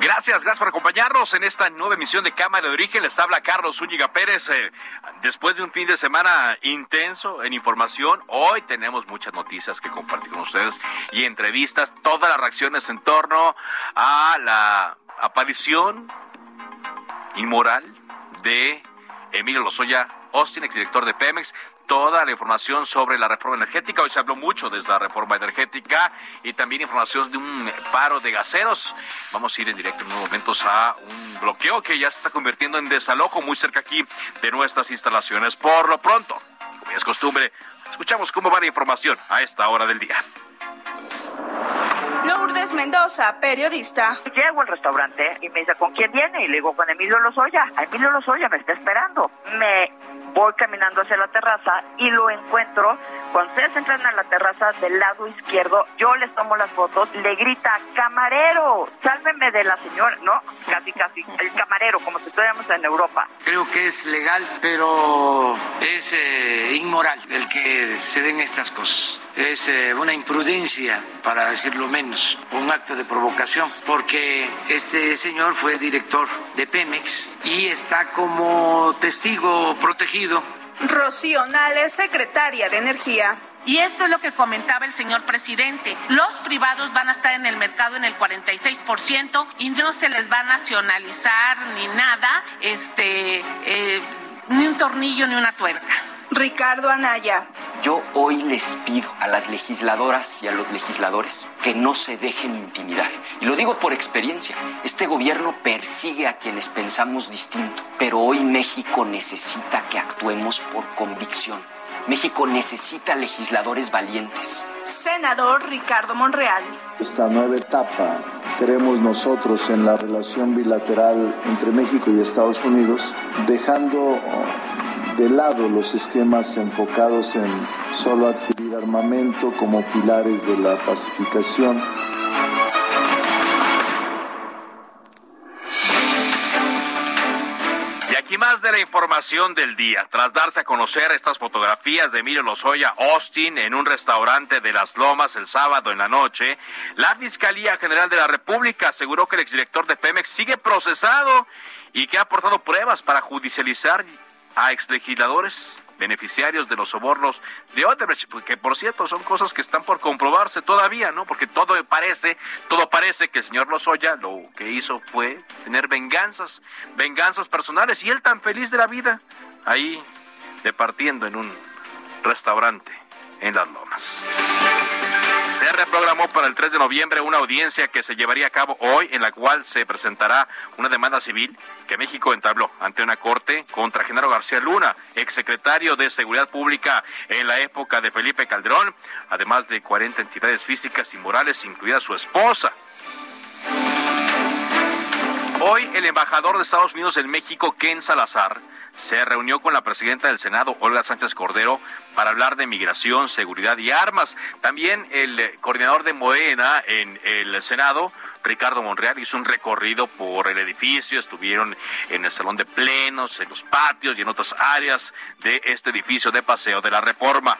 Gracias, gracias por acompañarnos en esta nueva emisión de Cámara de Origen. Les habla Carlos Zúñiga Pérez. Eh, después de un fin de semana intenso en información, hoy tenemos muchas noticias que compartir con ustedes y entrevistas, todas las reacciones en torno a la aparición inmoral de Emilio Lozoya Austin, exdirector de Pemex, toda la información sobre la reforma energética. Hoy se habló mucho de la reforma energética y también información de un paro de gaseros. Vamos a ir en directo en unos momentos a un bloqueo que ya se está convirtiendo en desalojo muy cerca aquí de nuestras instalaciones. Por lo pronto, como es costumbre, escuchamos cómo va la información a esta hora del día. Lourdes Mendoza, periodista. Llego al restaurante y me dice, ¿con quién viene? Y le digo, con Emilio Lozoya. Emilio Lozoya me está esperando. Me voy caminando hacia la terraza y lo encuentro. Cuando ustedes entran a la terraza del lado izquierdo, yo les tomo las fotos, le grita, camarero, sálveme de la señora, ¿no? Casi, casi, el camarero, como si estuviéramos en Europa. Creo que es legal, pero es eh, inmoral el que se den estas cosas. Es eh, una imprudencia, para decirlo menos, un acto de provocación, porque este señor fue director de Pemex y está como testigo protegido. Rocío Nales, secretaria de Energía. Y esto es lo que comentaba el señor presidente. Los privados van a estar en el mercado en el 46% y no se les va a nacionalizar ni nada, este, eh, ni un tornillo ni una tuerca. Ricardo Anaya. Yo hoy les pido a las legisladoras y a los legisladores que no se dejen intimidar. Y lo digo por experiencia. Este gobierno persigue a quienes pensamos distinto, pero hoy México necesita que actuemos por convicción. México necesita legisladores valientes. Senador Ricardo Monreal. Esta nueva etapa queremos nosotros en la relación bilateral entre México y Estados Unidos, dejando de lado los esquemas enfocados en solo adquirir armamento como pilares de la pacificación. Y aquí más de la información del día. Tras darse a conocer estas fotografías de Emilio Lozoya Austin en un restaurante de Las Lomas el sábado en la noche, la Fiscalía General de la República aseguró que el exdirector de Pemex sigue procesado y que ha aportado pruebas para judicializar a exlegisladores beneficiarios de los sobornos de Odebrecht, que por cierto son cosas que están por comprobarse todavía, ¿no? Porque todo parece, todo parece que el señor Lozoya lo que hizo fue tener venganzas, venganzas personales y él tan feliz de la vida ahí departiendo en un restaurante en Las Lomas. Se reprogramó para el 3 de noviembre una audiencia que se llevaría a cabo hoy en la cual se presentará una demanda civil que México entabló ante una corte contra Genaro García Luna, exsecretario de Seguridad Pública en la época de Felipe Calderón, además de 40 entidades físicas y morales, incluida su esposa. Hoy el embajador de Estados Unidos en México, Ken Salazar, se reunió con la presidenta del Senado, Olga Sánchez Cordero, para hablar de migración, seguridad y armas. También el coordinador de Morena en el Senado, Ricardo Monreal, hizo un recorrido por el edificio, estuvieron en el salón de plenos, en los patios y en otras áreas de este edificio de paseo de la reforma.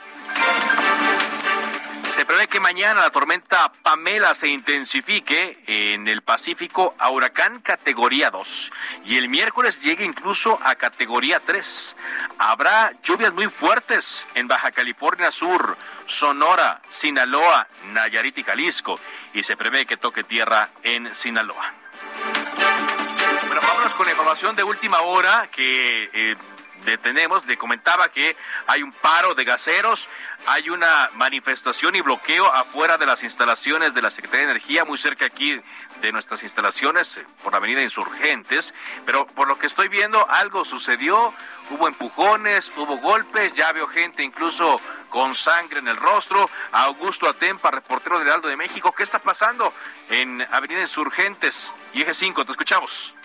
Se prevé que mañana la tormenta Pamela se intensifique en el Pacífico a huracán categoría 2 y el miércoles llegue incluso a categoría 3. Habrá lluvias muy fuertes en Baja California Sur, Sonora, Sinaloa, Nayarit y Jalisco y se prevé que toque tierra en Sinaloa. Bueno, vámonos con la información de última hora que eh, detenemos, le comentaba que hay un paro de gaseros, hay una manifestación y bloqueo afuera de las instalaciones de la Secretaría de Energía, muy cerca aquí de nuestras instalaciones, eh, por la avenida Insurgentes, pero por lo que estoy viendo, algo sucedió, hubo empujones, hubo golpes, ya veo gente incluso con sangre en el rostro. Augusto Atempa, reportero del Heraldo de México, ¿qué está pasando en Avenida Insurgentes y Eje 5? Te escuchamos.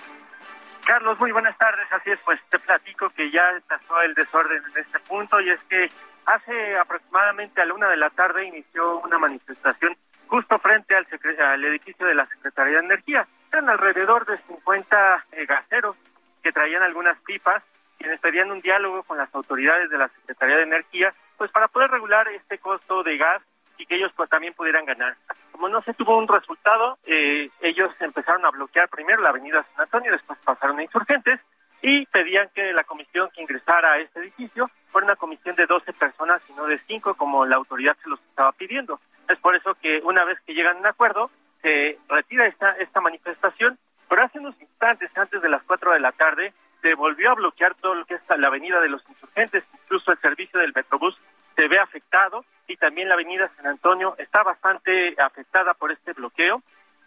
Carlos, muy buenas tardes. Así es, pues te platico que ya empezó el desorden en este punto y es que hace aproximadamente a la una de la tarde inició una manifestación justo frente al, al edificio de la Secretaría de Energía. Eran alrededor de 50 eh, gaseros que traían algunas pipas quienes pedían un diálogo con las autoridades de la Secretaría de Energía, pues para poder regular este costo de gas y que ellos pues también pudieran ganar. Como no se tuvo un resultado, eh, ellos empezaron a bloquear primero la avenida San Antonio, después pasaron a insurgentes y pedían que la comisión que ingresara a este edificio fuera una comisión de 12 personas y no de 5 como la autoridad se los estaba pidiendo. Es por eso que una vez que llegan a un acuerdo, se retira esta, esta manifestación, pero hace unos instantes antes de las 4 de la tarde se volvió a bloquear todo lo que es la avenida de los insurgentes, incluso el servicio del Metrobús se ve afectado y también la avenida San Antonio está bastante afectada por este bloqueo.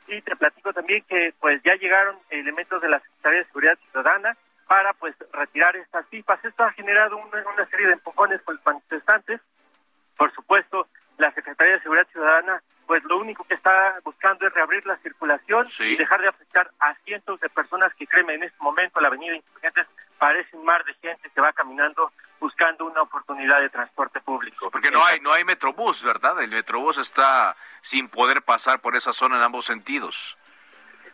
Y te platico también que pues ya llegaron elementos de la Secretaría de Seguridad Ciudadana para pues retirar estas pipas. Esto ha generado una, una serie de empujones con los manifestantes. Por supuesto, la Secretaría de Seguridad Ciudadana pues lo único que está buscando es reabrir la circulación y dejar de afectar a cientos de personas que créeme en este momento la avenida Insurgentes parece un mar de gente que va caminando buscando una oportunidad de transporte público. Porque no hay no hay metrobús, ¿verdad? El metrobús está sin poder pasar por esa zona en ambos sentidos.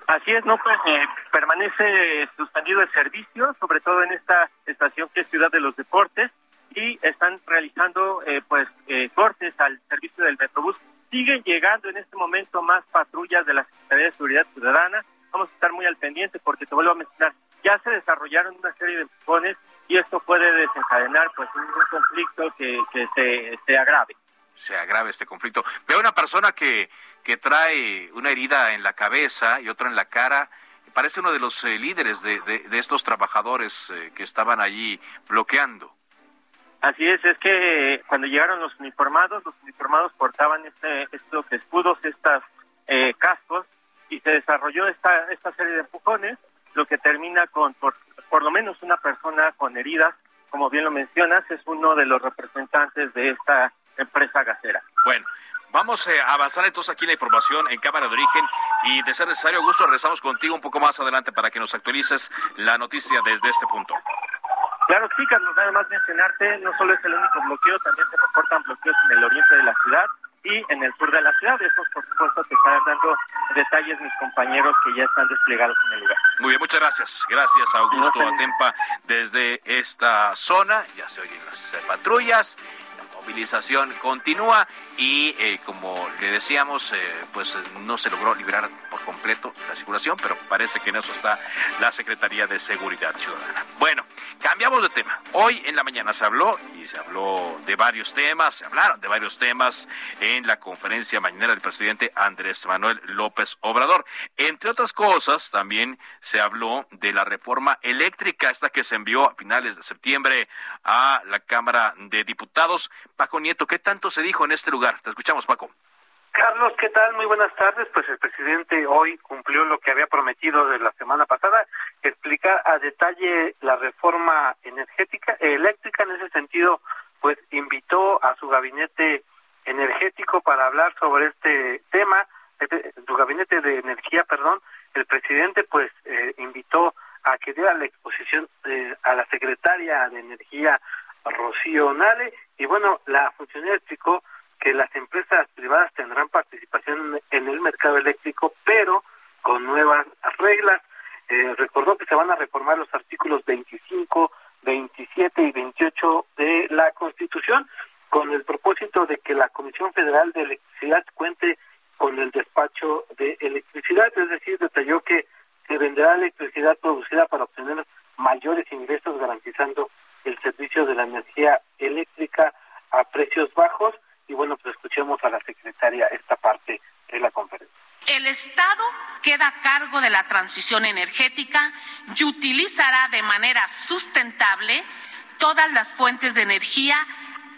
Así es, no pues eh, permanece suspendido el servicio, sobre todo en esta estación que es Ciudad de los Deportes y están realizando eh, pues eh, cortes al servicio del metrobús Siguen llegando en este momento más patrullas de la Secretaría de Seguridad Ciudadana. Vamos a estar muy al pendiente porque te vuelvo a mencionar, ya se desarrollaron una serie de empujones y esto puede desencadenar pues un, conflicto que, que se, se agrave se agrave este conflicto. Veo una persona que, que trae una herida en la cabeza y otra en la cara. Parece uno de los eh, líderes de, de, estos trabajadores eh, que estaban allí bloqueando. Así es, es que cuando llegaron los uniformados, los uniformados portaban este, estos escudos, estas eh, cascos, y se desarrolló esta, esta serie de empujones, lo que termina con por, por lo menos una persona con heridas, como bien lo mencionas, es uno de los representantes de esta empresa gasera. Bueno, Vamos eh, a avanzar entonces aquí la información en Cámara de Origen y de ser necesario, Augusto, regresamos contigo un poco más adelante para que nos actualices la noticia desde este punto. Claro, sí, Carlos, nada más mencionarte, no solo es el único bloqueo, también se reportan bloqueos en el oriente de la ciudad y en el sur de la ciudad. Esos, por supuesto, te están dando detalles mis compañeros que ya están desplegados en el lugar. Muy bien, muchas gracias. Gracias, Augusto Atempa, desde esta zona. Ya se oyen las patrullas movilización continúa y eh, como le decíamos, eh, pues no se logró liberar por completo la circulación, pero parece que en eso está la Secretaría de Seguridad Ciudadana. Bueno, cambiamos de tema. Hoy en la mañana se habló y se habló de varios temas, se hablaron de varios temas en la conferencia mañanera del presidente Andrés Manuel López Obrador. Entre otras cosas, también se habló de la reforma eléctrica, esta que se envió a finales de septiembre a la Cámara de Diputados. Paco Nieto, ¿qué tanto se dijo en este lugar? Te escuchamos, Paco. Carlos, ¿qué tal? Muy buenas tardes. Pues el presidente hoy cumplió lo que había prometido de la semana pasada, explicar a detalle la reforma energética, eléctrica. En ese sentido, pues invitó a su gabinete energético para hablar sobre este tema, este, su gabinete de energía, perdón. El presidente, pues, eh, invitó a que diera la exposición eh, a la secretaria de Energía, Rocío Nale, y bueno, la funcionaria explicó que las empresas privadas tendrán participación en el mercado eléctrico, pero con nuevas reglas. Eh, recordó que se van a reformar los artículos 25, 27 y 28 de la Constitución. con el propósito de que la Comisión Federal de Electricidad cuente con el despacho de electricidad, es decir, detalló que se venderá electricidad producida para obtener mayores ingresos garantizando el servicio de la energía eléctrica a precios bajos y bueno, pues escuchemos a la secretaria esta parte de la conferencia. El Estado queda a cargo de la transición energética y utilizará de manera sustentable todas las fuentes de energía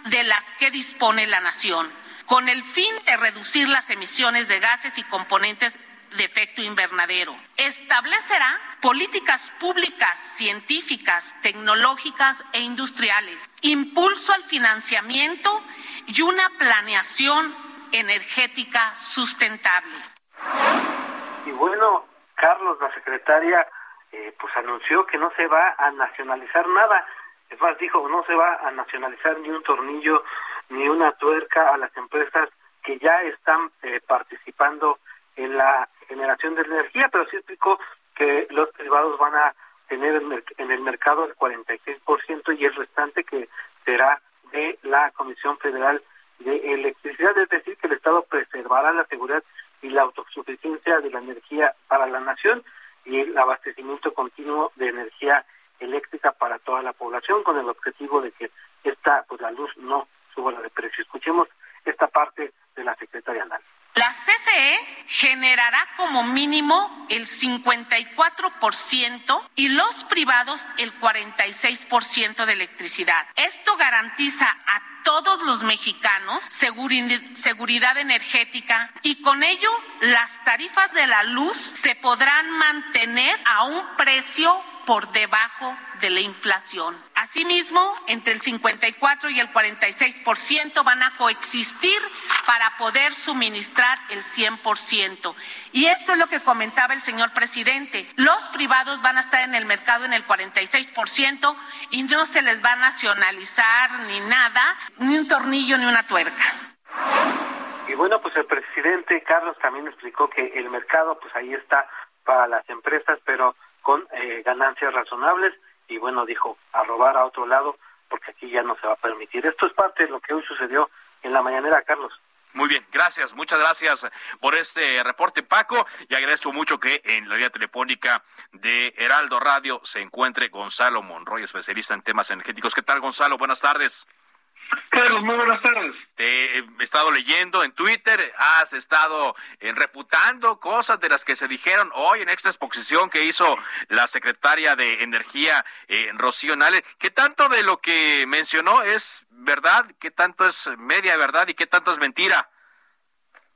de las que dispone la nación, con el fin de reducir las emisiones de gases y componentes de efecto invernadero. Establecerá políticas públicas, científicas, tecnológicas e industriales, impulso al financiamiento y una planeación energética sustentable. Y bueno, Carlos, la secretaria, eh, pues anunció que no se va a nacionalizar nada. Es más, dijo, no se va a nacionalizar ni un tornillo ni una tuerca a las empresas que ya están eh, participando en la generación de energía, pero sí explicó que los privados van a tener en el mercado el 46% y el restante que será de la Comisión Federal de Electricidad, es decir, que el Estado preservará la seguridad y la autosuficiencia de la energía para la nación y el abastecimiento continuo de energía eléctrica para toda la población con el objetivo de que esta pues la luz no suba de precio. Escuchemos esta parte de la secretaria Anal. La CFE generará como mínimo el 54% y los privados el 46% de electricidad. Esto garantiza a todos los mexicanos seguridad energética y con ello las tarifas de la luz se podrán mantener a un precio por debajo de la inflación. Asimismo, entre el 54 y el 46% van a coexistir para poder suministrar el 100%. Y esto es lo que comentaba el señor presidente. Los privados van a estar en el mercado en el 46% y no se les va a nacionalizar ni nada, ni un tornillo ni una tuerca. Y bueno, pues el presidente Carlos también explicó que el mercado, pues ahí está para las empresas, pero con eh, ganancias razonables y bueno, dijo, a robar a otro lado porque aquí ya no se va a permitir. Esto es parte de lo que hoy sucedió en la mañanera, Carlos. Muy bien, gracias, muchas gracias por este reporte, Paco, y agradezco mucho que en la vía telefónica de Heraldo Radio se encuentre Gonzalo Monroy, especialista en temas energéticos. ¿Qué tal, Gonzalo? Buenas tardes. Carlos, muy buenas tardes. Te he estado leyendo en Twitter, has estado eh, refutando cosas de las que se dijeron hoy en esta exposición que hizo la secretaria de Energía, eh, Rocío Nale. ¿Qué tanto de lo que mencionó es verdad? ¿Qué tanto es media verdad y qué tanto es mentira?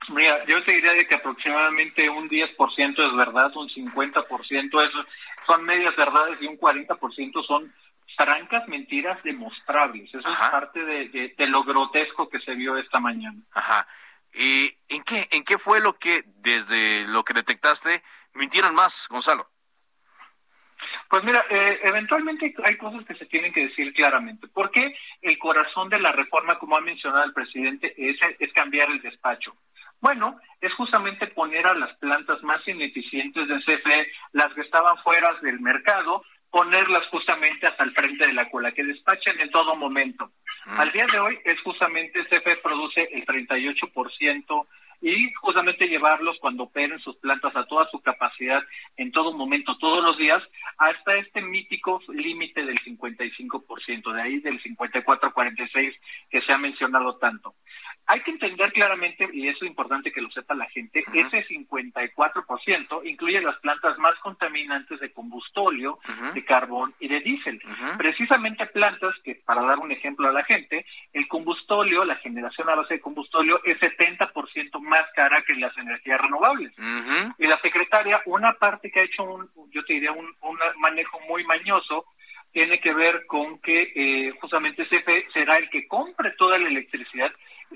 Mira, yo te diría de que aproximadamente un 10% es verdad, un 50% es, son medias verdades y un 40% son francas mentiras demostrables. Eso es parte de, lo grotesco que se vio esta mañana. Ajá. ¿Y en qué, en qué fue lo que, desde lo que detectaste, mintieron más, Gonzalo? Pues mira, eh, eventualmente hay cosas que se tienen que decir claramente. ¿Por qué el corazón de la reforma, como ha mencionado el presidente, es, es cambiar el despacho? Bueno, es justamente poner a las plantas más ineficientes de CFE, las que estaban fuera del mercado, ponerlas justamente hasta el frente de la cola, que despachen en todo momento. Mm. Al día de hoy es justamente CFE produce el 38% y justamente llevarlos cuando operen sus plantas a toda su capacidad en todo momento, todos los días, hasta este mítico límite del 55%, de ahí del 54-46 que se ha mencionado tanto. Hay que entender claramente, y eso es importante que lo sepa la gente, ese 54% incluye las plantas más contaminantes de combustóleo, de carbón y de diésel. Precisamente plantas que, para dar un ejemplo a la gente, el combustóleo, la generación a base de combustóleo, es 70% más cara que las energías renovables. Y la secretaria, una parte que ha hecho, un, yo te diría, un, un manejo muy mañoso, tiene que ver con que eh, justamente CFE será el que compre toda la electricidad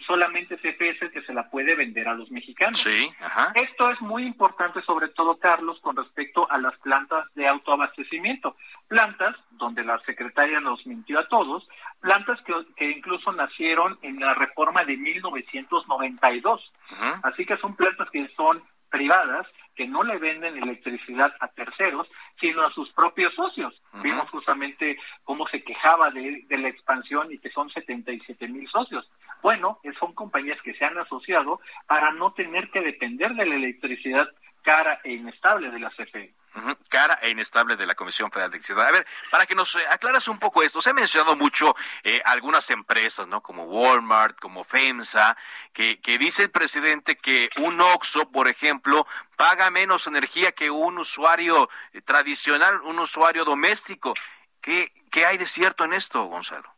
solamente CFS que se la puede vender a los mexicanos. Sí, ajá. Esto es muy importante, sobre todo, Carlos, con respecto a las plantas de autoabastecimiento. Plantas donde la secretaria nos mintió a todos, plantas que, que incluso nacieron en la reforma de 1992. Así que son plantas que son privadas que no le venden electricidad a terceros, sino a sus propios socios. Vimos justamente cómo se quejaba de, de, la expansión y que son 77 mil socios. Bueno, son compañías que se han asociado para no tener que depender de la electricidad cara e inestable de la CFE. Cara e inestable de la Comisión Federal de Electricidad. A ver, para que nos eh, aclaras un poco esto, se ha mencionado mucho eh, algunas empresas, ¿no? Como Walmart, como FEMSA, que, que dice el presidente que un OXO, por ejemplo, paga menos energía que un usuario eh, tradicional, un usuario doméstico. ¿Qué, ¿Qué hay de cierto en esto, Gonzalo?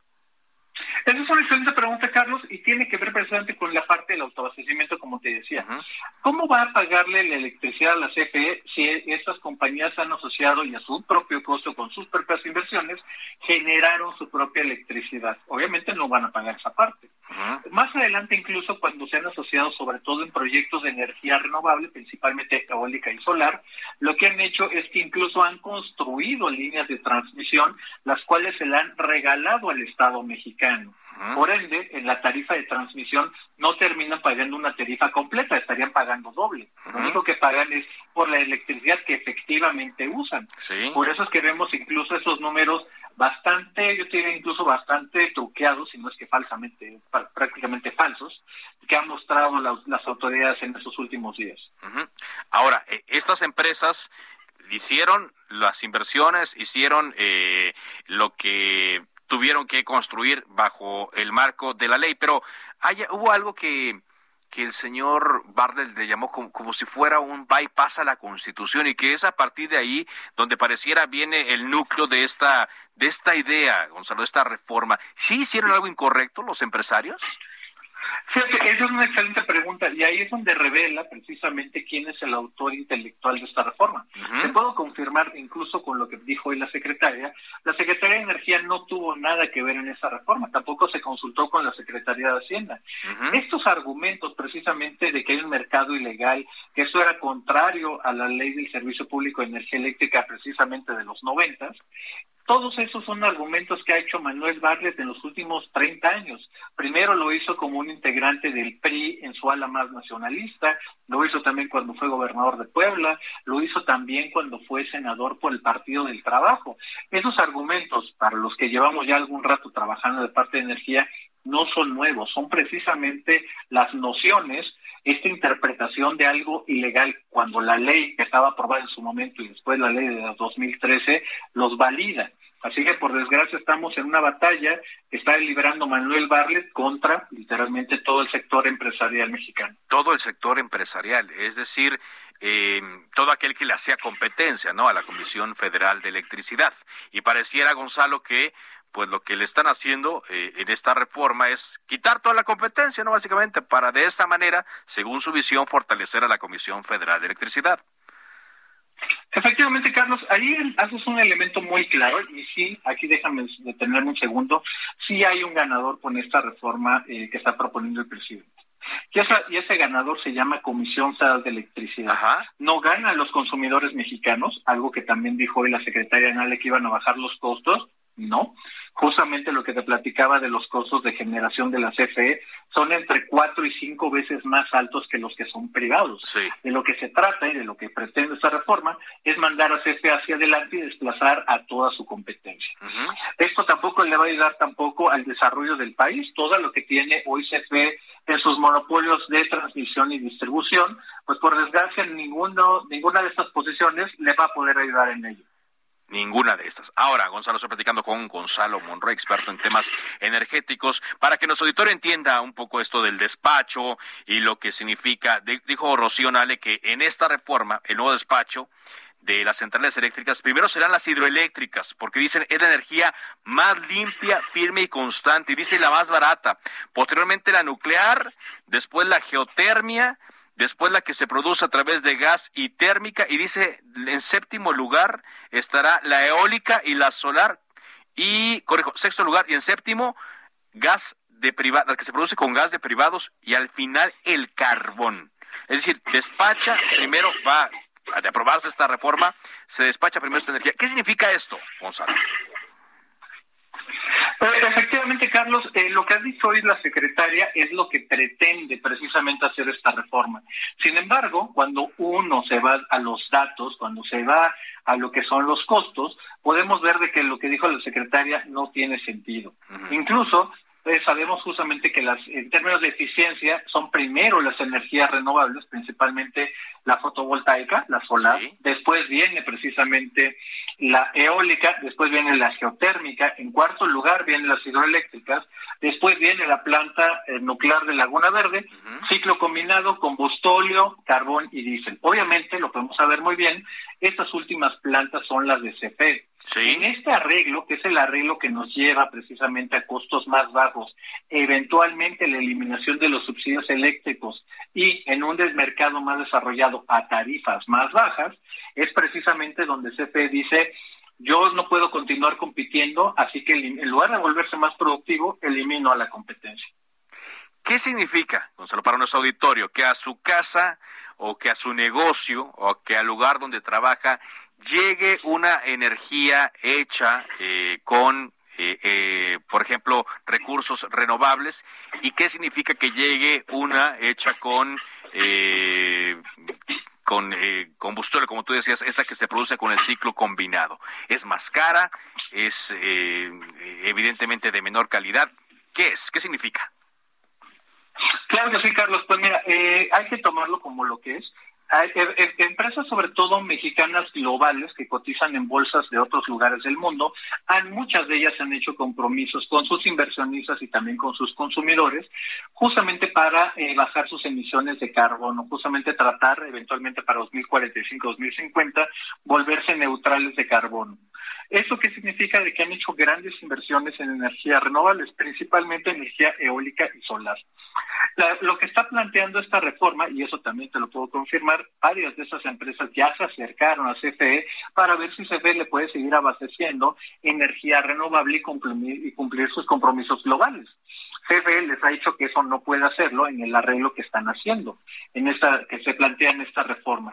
Esa es una excelente pregunta, Carlos, y tiene que ver precisamente con la parte del autoabastecimiento, como te decía. ¿Cómo va a pagarle la electricidad a la CFE si estas compañías han asociado y a su propio costo, con sus propias inversiones, generaron su propia electricidad? Obviamente no van a pagar esa parte. Más adelante, incluso cuando se han asociado, sobre todo en proyectos de energía renovable, principalmente eólica y solar, lo que han hecho es que incluso han construido líneas de transmisión, las cuales se le han regalado al Estado mexicano. Por ende, en la tarifa de transmisión no terminan pagando una tarifa completa, estarían pagando doble. Lo único que pagan es por la electricidad que efectivamente usan. Por eso es que vemos incluso esos números bastante, yo diría incluso bastante truqueados, si no es que falsamente, prácticamente falsos, que han mostrado las autoridades en estos últimos días. Ahora, eh, estas empresas hicieron las inversiones, hicieron eh, lo que tuvieron que construir bajo el marco de la ley. Pero hubo algo que, que el señor Bardel le llamó como, si fuera un bypass a la Constitución y que es a partir de ahí donde pareciera viene el núcleo de esta de esta idea, Gonzalo, de esta reforma. ¿Sí hicieron algo incorrecto los empresarios? Fíjate, esa es una excelente pregunta y ahí es donde revela precisamente quién es el autor intelectual de esta reforma. Te puedo confirmar, incluso con lo que dijo hoy la secretaria, la Secretaría de Energía no tuvo nada que ver en esa reforma, tampoco se consultó con la Secretaría de Hacienda. Estos argumentos precisamente de que hay un mercado ilegal, que eso era contrario a la ley del Servicio Público de Energía Eléctrica precisamente de los noventas, todos esos son argumentos que ha hecho Manuel Barlet en los últimos 30 años. Primero lo hizo como un integrante del PRI en su ala más nacionalista, lo hizo también cuando fue gobernador de Puebla, lo hizo también cuando fue senador por el Partido del Trabajo. Esos argumentos, para los que llevamos ya algún rato trabajando de parte de energía, no son nuevos, son precisamente las nociones esta interpretación de algo ilegal cuando la ley que estaba aprobada en su momento y después la ley de 2013 los valida. Así que por desgracia estamos en una batalla que está liberando Manuel Barlet contra literalmente todo el sector empresarial mexicano. Todo el sector empresarial, es decir, eh, todo aquel que le hacía competencia ¿no? a la Comisión Federal de Electricidad. Y pareciera, Gonzalo, que pues lo que le están haciendo eh, en esta reforma es quitar toda la competencia, ¿no? Básicamente, para de esa manera, según su visión, fortalecer a la Comisión Federal de Electricidad. Efectivamente, Carlos, ahí haces un elemento muy claro y sí, aquí déjame detenerme un segundo, sí hay un ganador con esta reforma eh, que está proponiendo el presidente. Y, y, ese ganador se llama Comisión Federal de Electricidad. No ganan los consumidores mexicanos, algo que también dijo hoy la secretaria Nale que iban a bajar los costos, no justamente lo que te platicaba de los costos de generación de la CFE son entre cuatro y cinco veces más altos que los que son privados. De lo que se trata y de lo que pretende esta reforma es mandar a CFE hacia adelante y desplazar a toda su competencia. Esto tampoco le va a ayudar tampoco al desarrollo del país. Todo lo que tiene hoy CFE en sus monopolios de transmisión y distribución, pues por desgracia ninguno, ninguna de estas posiciones le va a poder ayudar en ello. Ninguna de estas. Ahora, Gonzalo, estoy platicando con Gonzalo Monroy, experto en temas energéticos, para que nuestro auditorio entienda un poco esto del despacho y lo que significa. Dijo Rocío Nale que en esta reforma, el nuevo despacho de las centrales eléctricas, primero serán las hidroeléctricas, porque dicen es la energía más limpia, firme y constante, y dice la más barata. Posteriormente la nuclear, después la geotermia, después la que se produce a través de gas y térmica, y dice en séptimo lugar estará la eólica y la solar, y, corrijo, sexto lugar, y en séptimo, gas de privados, que se produce con gas de privados, y al final el carbón. Es decir, despacha, primero va a aprobarse esta reforma, se despacha primero esta energía. ¿Qué significa esto, Gonzalo? Efectivamente Carlos, eh, lo que ha dicho hoy la secretaria es lo que pretende precisamente hacer esta reforma. Sin embargo, cuando uno se va a los datos, cuando se va a lo que son los costos, podemos ver de que lo que dijo la secretaria no tiene sentido. Incluso sabemos justamente que las, en términos de eficiencia son primero las energías renovables, principalmente la fotovoltaica, la solar, después viene precisamente la eólica, después viene la geotérmica, en cuarto lugar vienen las hidroeléctricas, después viene la planta eh, nuclear de Laguna Verde, ciclo combinado, combustóleo, carbón y diésel. Obviamente, lo podemos saber muy bien, estas últimas plantas son las de En este arreglo, que es el arreglo que nos lleva precisamente a costos más bajos, eventualmente la eliminación de los subsidios eléctricos y en un desmercado más desarrollado a tarifas más bajas, es precisamente donde CFE dice, yo no puedo continuar compitiendo, así que en lugar de volverse más productivo, elimino a la competencia. ¿Qué significa, Gonzalo, para nuestro auditorio, que a su casa o que a su negocio o que al lugar donde trabaja llegue una energía hecha eh, con eh, eh, por ejemplo, recursos renovables y qué significa que llegue una hecha con eh, con combustible, como tú decías, esta que se produce con el ciclo combinado. Es más cara, es evidentemente de menor calidad. ¿Qué es? ¿Qué significa? Claro que sí, Carlos. Pues mira, hay que tomarlo como lo que es. Hay, eh, eh, empresas sobre todo mexicanas globales que cotizan en bolsas de otros lugares del mundo, han, muchas de ellas han hecho compromisos con sus inversionistas y también con sus consumidores, justamente para eh, bajar sus emisiones de carbono, justamente tratar eventualmente para 2045-2050 volverse neutrales de carbono. ¿Eso qué significa? De que han hecho grandes inversiones en energías renovables, principalmente energía eólica y solar. lo que está planteando esta reforma, y eso también te lo puedo confirmar, varias de esas empresas ya se acercaron a CFE para ver si CFE le puede seguir abasteciendo energía renovable y cumplir, y cumplir sus compromisos globales. CFE les ha dicho que eso no puede hacerlo en el arreglo que están haciendo, en esta que se plantea en esta reforma.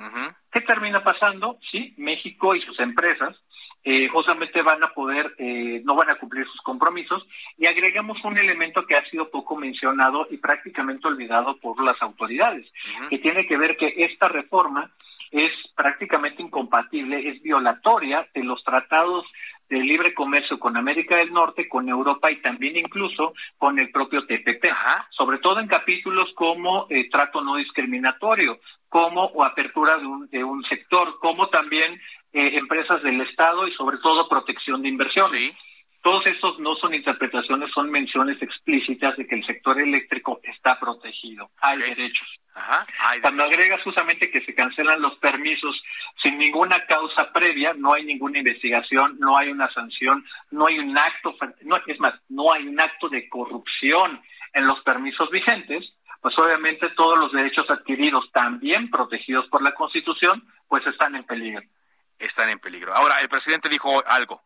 ¿Qué termina pasando? Sí, México y sus empresas eh, justamente van a poder, eh, no van a cumplir sus compromisos. Y agregamos un elemento que ha sido poco mencionado y prácticamente olvidado por las autoridades, que tiene que ver que esta reforma es prácticamente incompatible, es violatoria de los tratados de libre comercio con América del Norte, con Europa y también incluso con el propio TPP, sobre todo en capítulos como eh, trato no discriminatorio, como o apertura de un, de un sector, como también eh, empresas del Estado y sobre todo protección de inversiones. Todos estos no son interpretaciones, son menciones explícitas de que el sector eléctrico está protegido. Hay derechos. Cuando agregas justamente que se cancelan los permisos sin ninguna causa previa, no hay ninguna investigación, no hay una sanción, no hay un acto, no, es más, no hay un acto de corrupción en los permisos vigentes, pues obviamente todos los derechos adquiridos, también protegidos por la Constitución, pues están en peligro están en peligro. Ahora, el presidente dijo algo.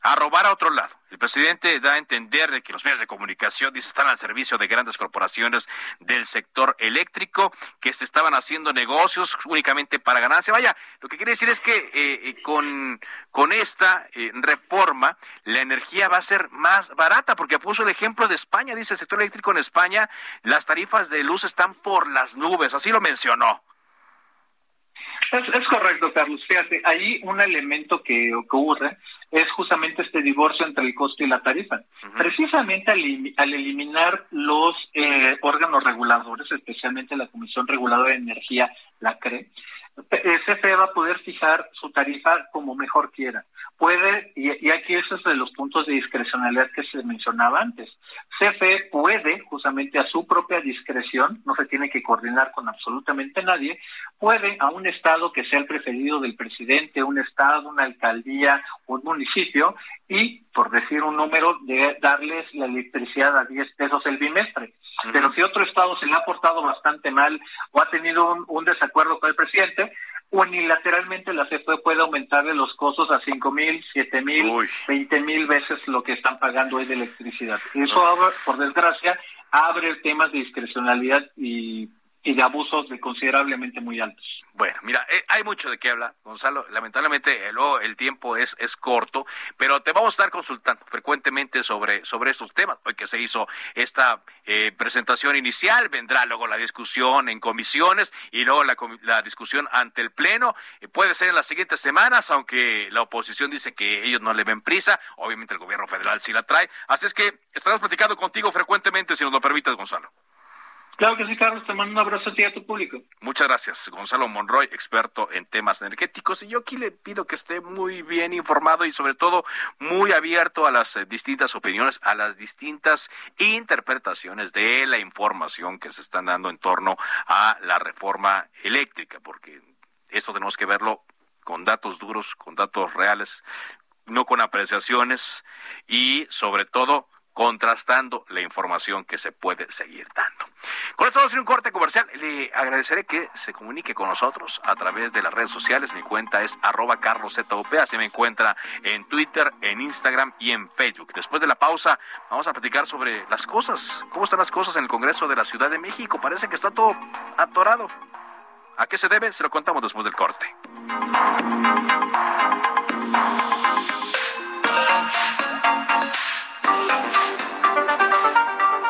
A robar a otro lado. El presidente da a entender de que los medios de comunicación, dice, están al servicio de grandes corporaciones del sector eléctrico que se estaban haciendo negocios únicamente para ganancia. Vaya, lo que quiere decir es que eh, eh, con, con esta eh, reforma la energía va a ser más barata, porque puso el ejemplo de España, dice el sector eléctrico en España, las tarifas de luz están por las nubes, así lo mencionó. Es, correcto, Carlos. Fíjate, ahí un elemento que ocurre es justamente este divorcio entre el costo y la tarifa. Precisamente al, eliminar los eh, órganos reguladores, especialmente la Comisión Reguladora de Energía, la CRE, CFE va a poder fijar su tarifa como mejor quiera. Puede, y, aquí ese es de los puntos de discrecionalidad que se mencionaba antes, CFE puede, justamente a su propia discreción, no se tiene que coordinar con absolutamente nadie, puede a un estado que sea el preferido del presidente, un estado, una alcaldía, un municipio, y, por decir un número, de darles la electricidad a 10 pesos el bimestre. Pero si otro estado se le ha portado bastante mal o ha tenido un, desacuerdo con el presidente, unilateralmente la CFE puede aumentarle los costos a cinco mil, siete mil, veinte mil veces lo que están pagando hoy de electricidad. Eso, por desgracia, abre temas de discrecionalidad y y de abusos de considerablemente muy altos. Bueno, mira, eh, hay mucho de qué hablar, Gonzalo. Lamentablemente el, el tiempo es, es corto, pero te vamos a estar consultando frecuentemente sobre, sobre estos temas. Hoy que se hizo esta eh, presentación inicial, vendrá luego la discusión en comisiones y luego la, la discusión ante el Pleno. Eh, puede ser en las siguientes semanas, aunque la oposición dice que ellos no le ven prisa. Obviamente el gobierno federal sí la trae. Así es que estaremos platicando contigo frecuentemente, si nos lo permites, Gonzalo. Claro que sí, Carlos, te mando un abrazo a ti y a tu público. Muchas gracias, Gonzalo Monroy, experto en temas energéticos. Y yo aquí le pido que esté muy bien informado y sobre todo muy abierto a las eh, distintas opiniones, a las distintas interpretaciones de la información que se están dando en torno a la reforma eléctrica, porque esto tenemos que verlo con datos duros, con datos reales, no con apreciaciones y sobre todo contrastando la información que se puede seguir dando. Con esto vamos a un corte comercial. Le agradeceré que se comunique con nosotros a través de las redes sociales. Mi cuenta es arroba carloszup. Así me encuentra en Twitter, en Instagram y en Facebook. Después de la pausa, vamos a platicar sobre las cosas. ¿Cómo están las cosas en el Congreso de la Ciudad de México? Parece que está todo atorado. ¿A qué se debe? Se lo contamos después del corte.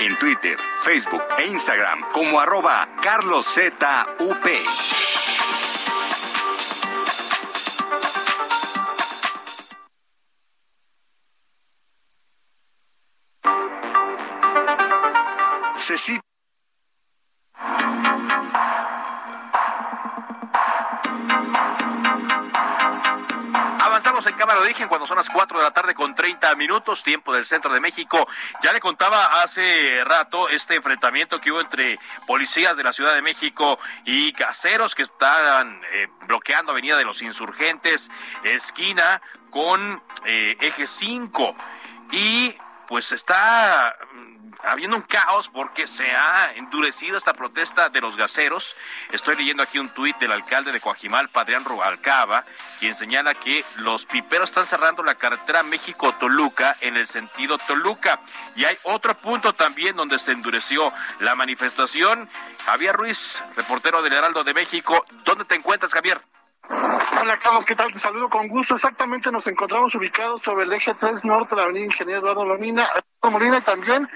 en Twitter, Facebook e Instagram como arroba carloszup. De Origen cuando son las 4 de la tarde con 30 minutos, tiempo del centro de México. Ya le contaba hace rato este enfrentamiento que hubo entre policías de la Ciudad de México y caseros que estaban eh, bloqueando Avenida de los Insurgentes, esquina con eh, eje 5. Y pues está habiendo un caos porque se ha endurecido esta protesta de los gaseros. Estoy leyendo aquí un tuit del alcalde de Coajimal, Padrián Rubalcaba, quien señala que los piperos están cerrando la carretera México-Toluca en el sentido Toluca. Y hay otro punto también donde se endureció la manifestación. Javier Ruiz, reportero del Heraldo de México. ¿Dónde te encuentras, Javier? Hola Carlos, ¿qué tal? Te saludo con gusto. Exactamente nos encontramos ubicados sobre el eje 3 norte de la avenida Ingeniero Eduardo Molina, Molina también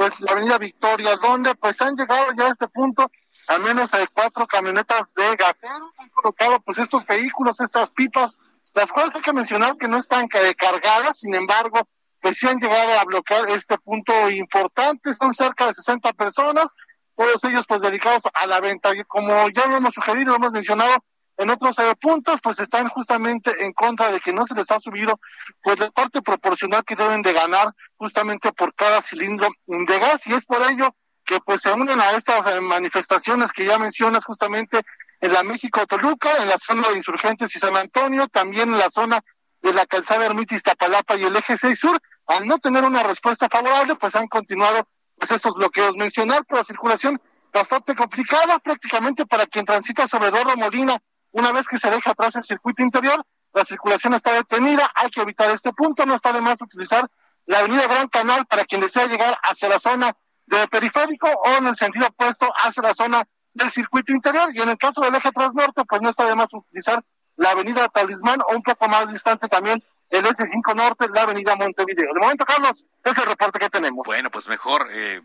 pues la avenida Victoria, donde pues han llegado ya a este punto al menos hay cuatro camionetas de gaseros, han colocado pues estos vehículos, estas pipas, las cuales hay que mencionar que no están cargadas, sin embargo, pues sí han llegado a bloquear este punto importante, son cerca de 60 personas, todos ellos pues dedicados a la venta, y como ya lo hemos sugerido, lo hemos mencionado, en otros puntos, pues están justamente en contra de que no se les ha subido pues la parte proporcional que deben de ganar justamente por cada cilindro de gas y es por ello que pues se unen a estas eh, manifestaciones que ya mencionas justamente en la México Toluca, en la zona de Insurgentes y San Antonio, también en la zona de la calzada Ermita Iztapalapa y el eje 6 Sur, al no tener una respuesta favorable, pues han continuado pues estos bloqueos. Mencionar que la circulación bastante complicada prácticamente para quien transita sobre Eduardo Molina una vez que se deja atrás el circuito interior, la circulación está detenida, hay que evitar este punto, no está de más utilizar la avenida Gran Canal para quien desea llegar hacia la zona del periférico o en el sentido opuesto hacia la zona del circuito interior y en el caso del eje norte, pues no está de más utilizar la avenida Talismán o un poco más distante también el eje 5 norte, la avenida Montevideo. De momento, Carlos, es el reporte que tenemos. Bueno, pues mejor eh,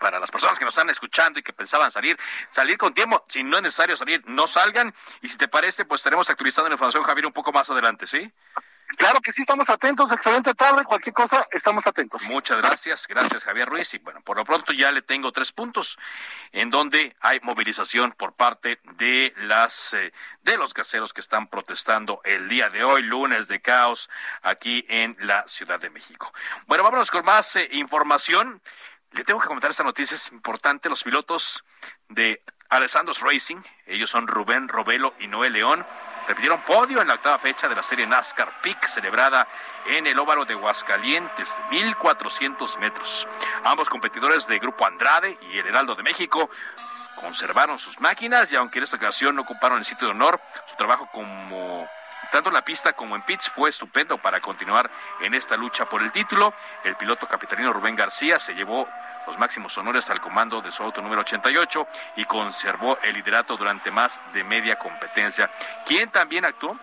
para las personas que nos están escuchando y que pensaban salir, salir con tiempo. Si no es necesario salir, no salgan. Y si te parece, pues estaremos actualizando la información, Javier, un poco más adelante, ¿sí? Claro que sí, estamos atentos. Excelente tarde. Cualquier cosa, estamos atentos. Muchas gracias. Gracias, Javier Ruiz. Y bueno, por lo pronto ya le tengo tres puntos en donde hay movilización por parte de las eh, de los gaseros que están protestando el día de hoy, lunes de caos, aquí en la Ciudad de México. Bueno, vámonos con más eh, información. Le tengo que comentar esta noticia, es importante. Los pilotos de Alessandro's Racing, ellos son Rubén Robelo y Noé León, repitieron podio en la octava fecha de la serie NASCAR Peak, celebrada en el óvalo de Huascalientes, 1400 metros. Ambos competidores de Grupo Andrade y el Heraldo de México conservaron sus máquinas y aunque en esta ocasión no ocuparon el sitio de honor, su trabajo como tanto en la pista como en pits fue estupendo para continuar en esta lucha por el título. El piloto capitalino Rubén García se llevó los máximos honores al comando de su auto número 88 y conservó el liderato durante más de media competencia. Quien también actuó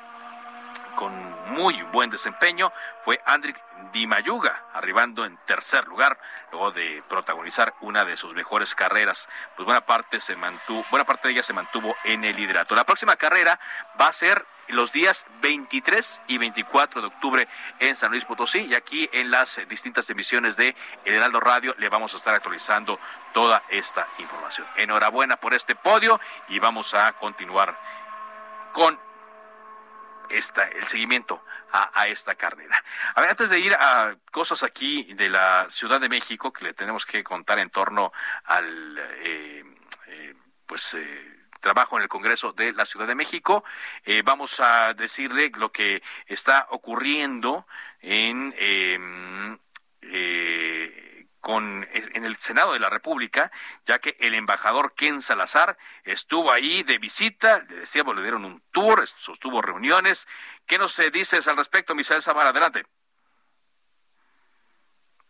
con muy buen desempeño fue Andrick Di Mayuga, arribando en tercer lugar luego de protagonizar una de sus mejores carreras. Pues buena parte se mantuvo, buena parte de ella se mantuvo en el liderato. La próxima carrera va a ser los días 23 y 24 de octubre en San Luis Potosí y aquí en las distintas emisiones de El Heraldo Radio le vamos a estar actualizando toda esta información. Enhorabuena por este podio y vamos a continuar con esta, el seguimiento a, esta carrera. A ver, antes de ir a cosas aquí de la Ciudad de México que le tenemos que contar en torno al, eh, eh, pues, eh, trabajo en el Congreso de la Ciudad de México. Eh, vamos a decirle lo que está ocurriendo en em, eh, con en el Senado de la República, ya que el embajador Ken Salazar estuvo ahí de visita, le decíamos, le dieron un tour, sostuvo reuniones. ¿Qué nos dices al respecto, Misael Zavala? Adelante.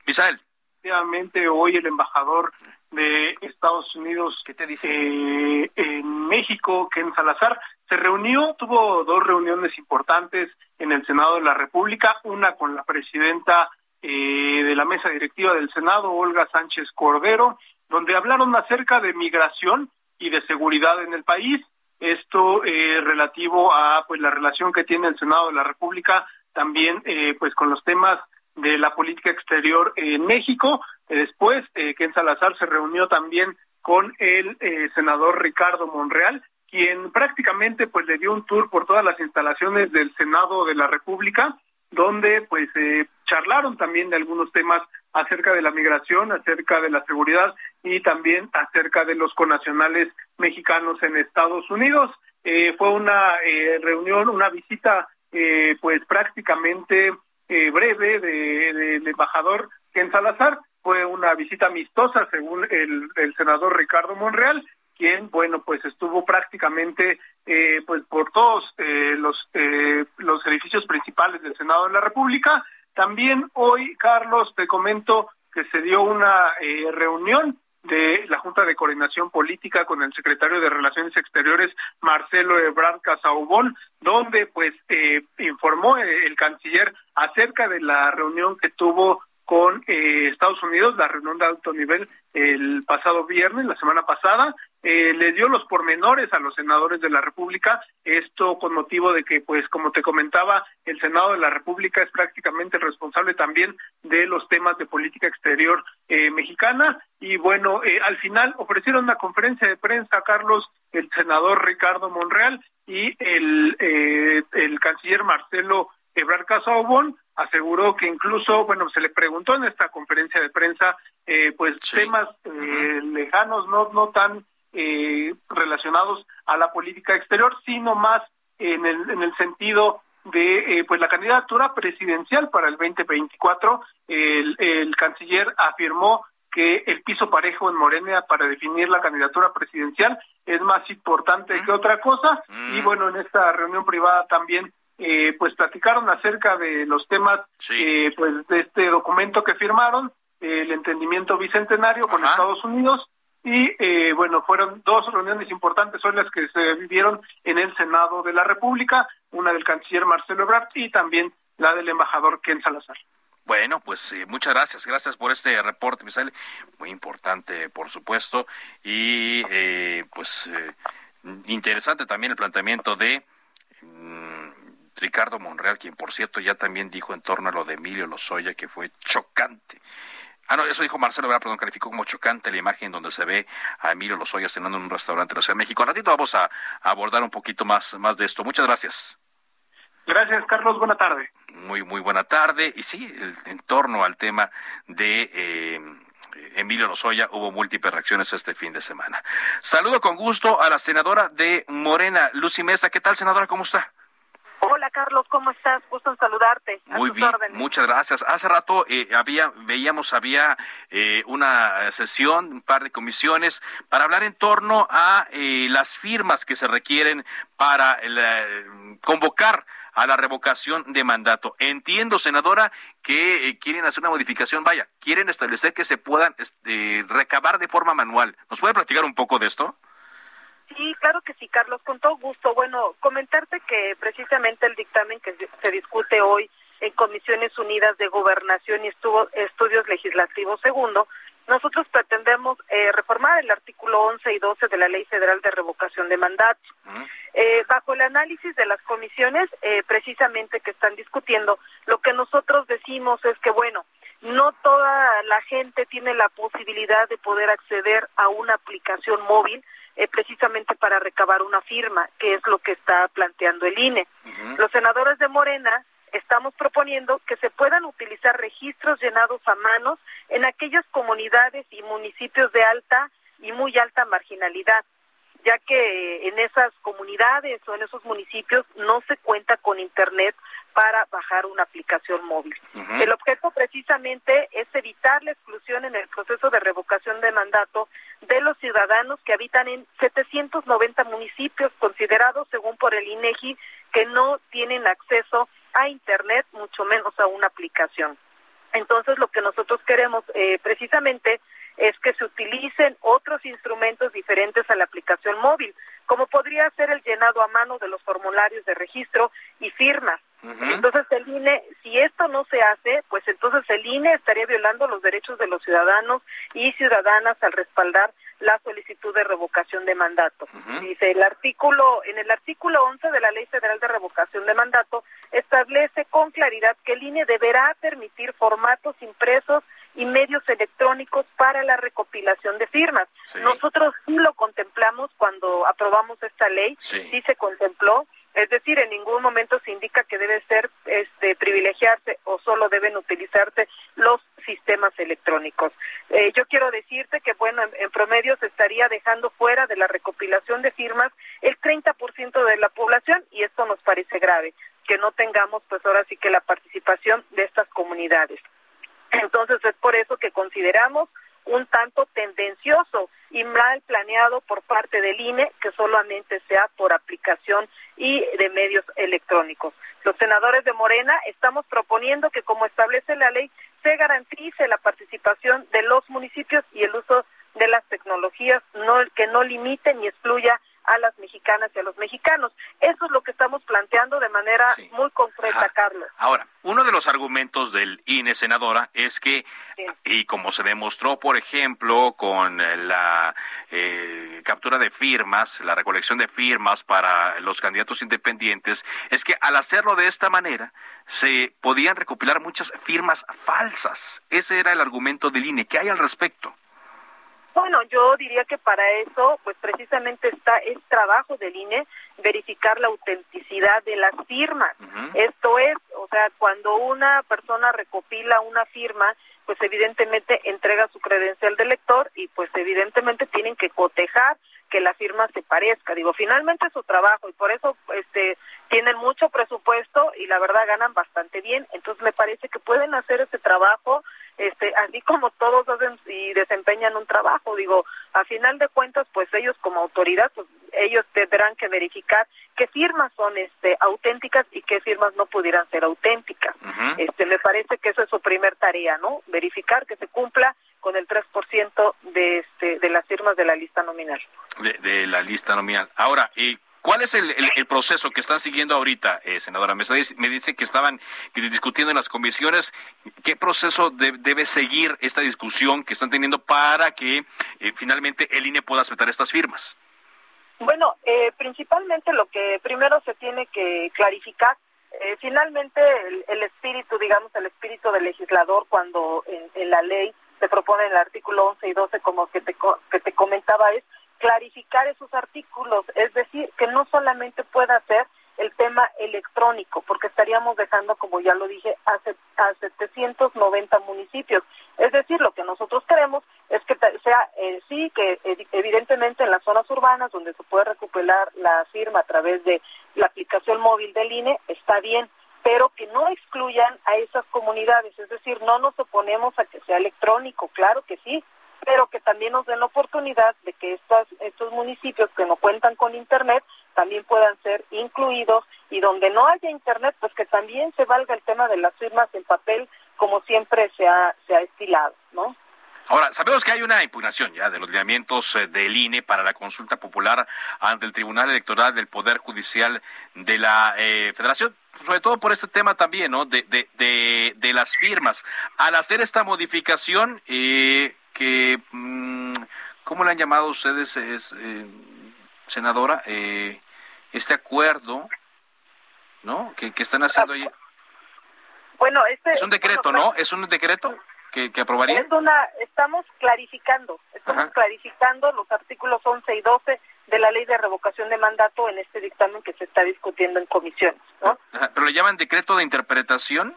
Misael. Efectivamente, hoy el embajador de Estados Unidos ¿Qué te dice? Eh, en México, Ken Salazar, se reunió, tuvo dos reuniones importantes en el Senado de la República, una con la presidenta eh, de la mesa directiva del Senado, Olga Sánchez Cordero, donde hablaron acerca de migración y de seguridad en el país. Esto eh, relativo a pues la relación que tiene el Senado de la República también eh, pues con los temas de la política exterior en México. Después, eh, Ken Salazar se reunió también con el eh, senador Ricardo Monreal, quien prácticamente pues le dio un tour por todas las instalaciones del Senado de la República, donde pues eh, charlaron también de algunos temas acerca de la migración, acerca de la seguridad y también acerca de los conacionales mexicanos en Estados Unidos. Eh, fue una eh, reunión, una visita eh, pues prácticamente eh, breve del de, embajador Ken Salazar. Fue una visita amistosa, según el, el senador Ricardo Monreal, quien, bueno, pues estuvo prácticamente eh, pues por todos eh, los, eh, los edificios principales del Senado de la República. También hoy, Carlos, te comento que se dio una eh, reunión de la Junta de Coordinación Política con el secretario de Relaciones Exteriores, Marcelo Ebrard Casaubón, donde pues eh, informó el canciller acerca de la reunión que tuvo con eh, Estados Unidos, la reunión de alto nivel el pasado viernes, la semana pasada, eh, le dio los pormenores a los senadores de la República, esto con motivo de que, pues, como te comentaba, el Senado de la República es prácticamente responsable también de los temas de política exterior eh, mexicana, y bueno, eh, al final ofrecieron una conferencia de prensa, Carlos, el senador Ricardo Monreal y el, eh, el canciller Marcelo Ebrard Casaubon, aseguró que incluso, bueno, se le preguntó en esta conferencia de prensa, eh, pues sí. temas eh, lejanos, no, no tan eh, relacionados a la política exterior, sino más en el, en el sentido de pues la candidatura presidencial para el 2024. El, el canciller afirmó que el piso parejo en Morena para definir la candidatura presidencial es más importante que otra cosa. Y bueno, en esta reunión privada también eh, pues platicaron acerca de los temas sí. eh, pues de este documento que firmaron eh, el entendimiento bicentenario con Ajá. Estados Unidos y eh, bueno fueron dos reuniones importantes son las que se vivieron en el Senado de la República una del canciller Marcelo Ebrard y también la del embajador Ken Salazar Bueno, pues eh, muchas gracias, gracias por este reporte, Misael, muy importante, por supuesto, y eh, pues eh, interesante también el planteamiento de mm, Ricardo Monreal, quien por cierto ya también dijo en torno a lo de Emilio Lozoya que fue chocante. Ah, no, eso dijo Marcelo perdón, calificó como chocante la imagen donde se ve a Emilio Lozoya cenando en un restaurante de la Ciudad de México. Al ratito vamos a, abordar un poquito más, más de esto. Muchas gracias. Gracias, Carlos. Buena tarde. Muy, muy buena tarde. Y sí, en torno al tema de eh, Emilio Lozoya hubo múltiples reacciones este fin de semana. Saludo con gusto a la senadora de Morena, Lucy Mesa. ¿Qué tal, senadora? ¿Cómo está? Hola Carlos, ¿cómo estás? Gusto en saludarte. Muy bien, muchas gracias. Hace rato eh, había, veíamos, había eh, una sesión, un par de comisiones para hablar en torno a las firmas que se requieren para convocar a la revocación de mandato. Entiendo, senadora, que eh, quieren hacer una modificación, vaya, quieren establecer que se puedan este, recabar de forma manual. ¿Nos puede platicar un poco de esto? Sí, claro que sí, Carlos, con todo gusto. Bueno, comentarte que precisamente el dictamen que se discute hoy en Comisiones Unidas de Gobernación y Estudios Legislativos Segundo, nosotros pretendemos eh, reformar el artículo 11 y 12 de la Ley Federal de Revocación de Mandato. Eh, bajo el análisis de las comisiones, eh, precisamente que están discutiendo, lo que nosotros decimos es que, bueno, no toda la gente tiene la posibilidad de poder acceder a una aplicación móvil precisamente para recabar una firma, que es lo que está planteando el INE. Los senadores de Morena estamos proponiendo que se puedan utilizar registros llenados a manos en aquellas comunidades y municipios de alta y muy alta marginalidad, ya que en esas comunidades o en esos municipios no se cuenta con Internet para bajar una aplicación móvil. El objeto precisamente es evitar la exclusión en el proceso de revocación de mandato de los ciudadanos que habitan en 790 municipios considerados, según por el INEGI, que no tienen acceso a Internet, mucho menos a una aplicación. Entonces, lo que nosotros queremos eh, precisamente es que se utilicen otros instrumentos diferentes a la aplicación móvil, como podría ser el llenado a mano de los formularios de registro y firmas. Entonces el INE, si esto no se hace, pues entonces el INE estaría violando los derechos de los ciudadanos y ciudadanas al respaldar la solicitud de revocación de mandato. Dice el artículo, en el artículo 11 de la Ley Federal de Revocación de Mandato, establece con claridad que el INE deberá permitir formatos impresos y medios electrónicos para la recopilación de firmas. Nosotros sí lo contemplamos cuando aprobamos esta ley, sí se contempló, es decir, en ningún momento se indica que debe ser este, privilegiarse o solo deben utilizarse los sistemas electrónicos. Eh, yo quiero decirte que, bueno, en, promedio se estaría dejando fuera de la recopilación de firmas el 30% de la población y esto nos parece grave, que no tengamos, pues ahora sí que la participación de estas comunidades. Entonces es por eso que consideramos un tanto tendencioso y mal planeado por parte del INE que solamente sea por aplicación y de medios electrónicos. Los senadores de Morena estamos proponiendo que, como establece la ley, se garantice la participación de los municipios y el uso de las tecnologías, no que no limite ni excluya a las mexicanas y a los mexicanos. Eso es lo que estamos planteando de manera muy concreta, Carlos. Ahora, uno de los argumentos del INE, senadora, es que, y como se demostró, por ejemplo, con la eh, captura de firmas, la recolección de firmas para los candidatos independientes, es que al hacerlo de esta manera, se podían recopilar muchas firmas falsas. Ese era el argumento del INE. ¿Qué hay al respecto? Bueno, yo diría que para eso, pues precisamente está el trabajo del INE verificar la autenticidad de las firmas. Esto es, o sea, cuando una persona recopila una firma, pues evidentemente entrega su credencial de lector y pues evidentemente tienen que cotejar que la firma se parezca. Digo, finalmente es su trabajo y por eso este tienen mucho presupuesto y la verdad ganan bastante bien. Entonces me parece que pueden hacer ese trabajo este, así como todos hacen y desempeñan un trabajo, digo, a final de cuentas, pues ellos como autoridad, pues ellos tendrán que verificar qué firmas son este auténticas y qué firmas no pudieran ser auténticas. Este, me parece que eso es su primer tarea, ¿no? Verificar que se cumpla con el 3% de este de las firmas de la lista nominal. De, de la lista nominal. Ahora, ¿y ¿Cuál es el, proceso que están siguiendo ahorita, eh, senadora Me dice que estaban discutiendo en las comisiones. ¿Qué proceso debe seguir esta discusión que están teniendo para que eh, finalmente el INE pueda aceptar estas firmas? Bueno, eh, principalmente lo que primero se tiene que clarificar, finalmente el, espíritu, digamos, el espíritu del legislador cuando en, la ley se propone en el artículo 11 y 12, como que te, que te comentaba, es clarificar esos artículos, es decir, que no solamente pueda ser el tema electrónico, porque estaríamos dejando, como ya lo dije, a, a 790 municipios. Es decir, lo que nosotros queremos es que sea, eh, sí, que evidentemente en las zonas urbanas donde se puede recuperar la firma a través de la aplicación móvil del INE, está bien, pero que no excluyan a esas comunidades. Es decir, no nos oponemos a que sea electrónico, claro que sí, pero que también nos den la oportunidad de que estos, estos municipios que no cuentan con Internet también puedan ser incluidos y donde no haya Internet, pues que también se valga el tema de las firmas en papel como siempre se ha, se ha estilado, ¿no? Ahora, sabemos que hay una impugnación ya de los lineamientos eh, del INE para la consulta popular ante el Tribunal Electoral del Poder Judicial de la eh, Federación, sobre todo por este tema también, ¿no? De, de, de, las firmas. Al hacer esta modificación, eh, que, mm, ¿cómo le han llamado ustedes, es, eh, senadora? Eh, este acuerdo, ¿no? Que, están haciendo ahí. Bueno, este, es un decreto, ¿no? ¿Es un decreto que, que aprobaría? Es una, estamos clarificando, estamos clarificando los artículos 11 y 12 de la ley de revocación de mandato en este dictamen que se está discutiendo en comisiones, ¿no? ¿Pero le llaman decreto de interpretación?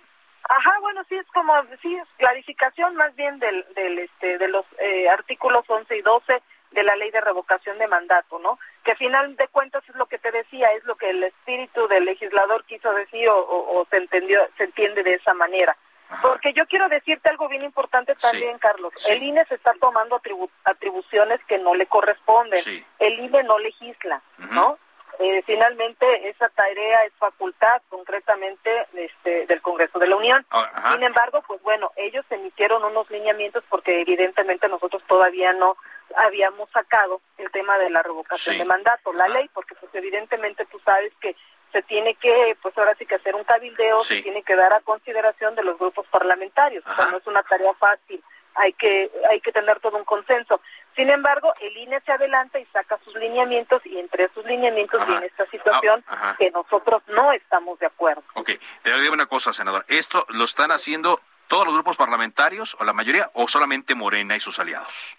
Ajá, bueno, sí es como, sí es clarificación más bien del, del este, de los eh, artículos 11 y 12 de la ley de revocación de mandato, ¿no? Que a final de cuentas es lo que te decía, es lo que el espíritu del legislador quiso decir o, se entendió, se entiende de esa manera. Porque yo quiero decirte algo bien importante también, Carlos. El INE se está tomando atribuciones que no le corresponden. El INE no legisla, ¿no? Eh, finalmente esa tarea es facultad concretamente este, del Congreso de la Unión. Ah, Sin embargo, pues bueno, ellos emitieron unos lineamientos porque evidentemente nosotros todavía no habíamos sacado el tema de la revocación de mandato, la ley, porque pues evidentemente tú sabes que se tiene que, pues ahora sí que hacer un cabildeo, se tiene que dar a consideración de los grupos parlamentarios, o sea, no es una tarea fácil, hay que, hay que tener todo un consenso. Sin embargo, el INE se adelanta y saca sus lineamientos y entre esos lineamientos viene esta situación ah, que nosotros no estamos de acuerdo. Ok, te digo una cosa, senador. ¿Esto lo están haciendo todos los grupos parlamentarios o la mayoría o solamente Morena y sus aliados?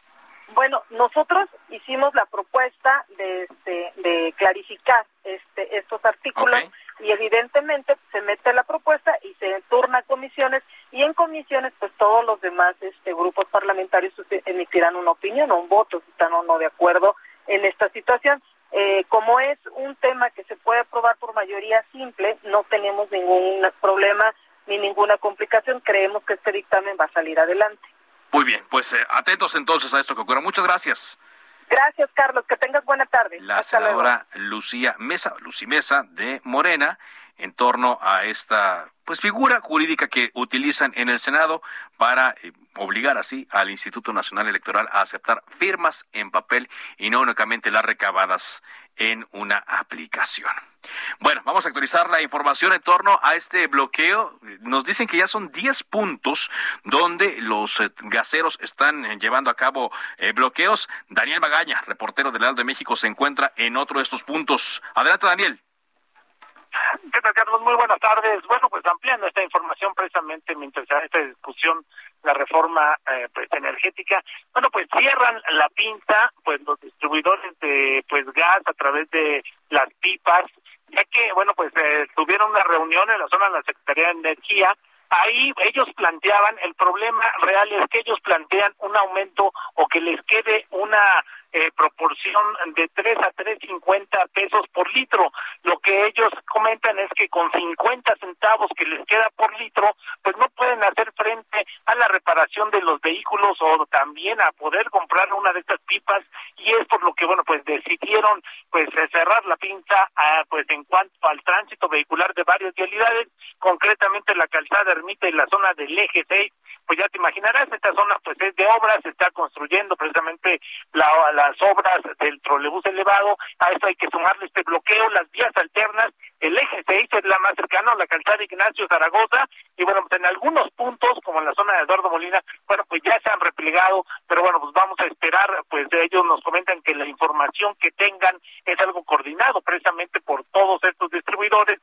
Bueno, nosotros hicimos la propuesta de, este, de clarificar este, estos artículos y evidentemente se mete la propuesta y se turna a comisiones y en comisiones pues todos los demás este, grupos parlamentarios emitirán una opinión o un voto si están o no de acuerdo en esta situación. Eh, como es un tema que se puede aprobar por mayoría simple, no tenemos ningún problema ni ninguna complicación. Creemos que este dictamen va a salir adelante. Muy bien, pues eh, atentos entonces a esto que ocurra. Muchas gracias. Gracias, Carlos. Que tengas buena tarde. La senadora Lucía Mesa, Lucy Mesa de Morena, en torno a esta pues figura jurídica que utilizan en el Senado para eh, obligar así al Instituto Nacional Electoral a aceptar firmas en papel y no únicamente las recabadas en una aplicación. Bueno, vamos a actualizar la información en torno a este bloqueo. Nos dicen que ya son 10 puntos donde los eh, gaseros están eh, llevando a cabo eh, bloqueos. Daniel Magaña, reportero del Alto de México, se encuentra en otro de estos puntos. Adelante, Daniel. ¿Qué tal, Carlos? Muy buenas tardes. Bueno, pues ampliando esta información precisamente mientras esta discusión la reforma pues, energética. Bueno, pues cierran la pinta, pues los distribuidores de pues gas a través de las pipas ya que, bueno, pues eh, tuvieron una reunión en la zona de la Secretaría de Energía. Ahí ellos planteaban, el problema real es que ellos plantean un aumento o que les quede una eh, proporción de 3 a 3.50 pesos por litro. Lo que ellos comentan es que con 50 centavos que les queda por litro, pues no pueden hacer frente a la reparación de los vehículos o también a poder comprar una de estas pipas y es por lo que, bueno, pues decidieron pues cerrar la pinza ah, pues en cuanto al tránsito vehicular de varias vialidades concretamente la calzada Ermita y la zona del eje 6, pues ya te imaginarás, esta zona pues es de obras, se está construyendo precisamente las obras del trolebús elevado, a eso hay que sumarle este bloqueo, las vías alternas, el eje 6 es la más cercana, la calzada Ignacio Zaragoza, y bueno, pues en algunos puntos, como en la zona de Eduardo Molina, bueno, pues ya se han replegado, pero bueno, pues vamos a esperar, pues ellos nos comentan que la información que tengan es algo coordinado precisamente por todos estos distribuidores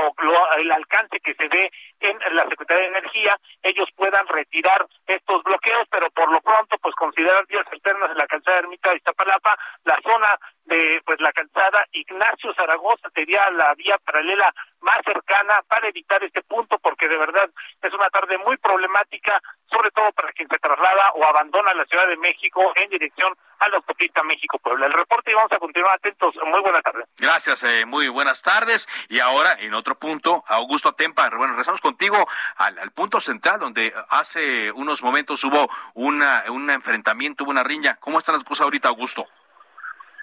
desde el alcance que se ve en la Secretaría de Energía, ellos puedan retirar estos bloqueos, pero por lo pronto, pues considerar vías alternas en la calzada Ermita de Iztapalapa, la zona de pues la calzada Ignacio Zaragoza sería la vía paralela más cercana para evitar este punto, porque de verdad es una tarde muy problemática, sobre todo para quien se traslada o abandona la Ciudad de México en dirección a la autopista México-Puebla. El reporte y vamos a continuar atentos. Muy buenas tardes. Gracias, eh, muy buenas tardes. Y ahora, en otro punto, Augusto Tempa, bueno, regresamos contigo al, al, punto central, donde hace unos momentos hubo una, un enfrentamiento, hubo una riña. ¿Cómo están las cosas ahorita, Augusto?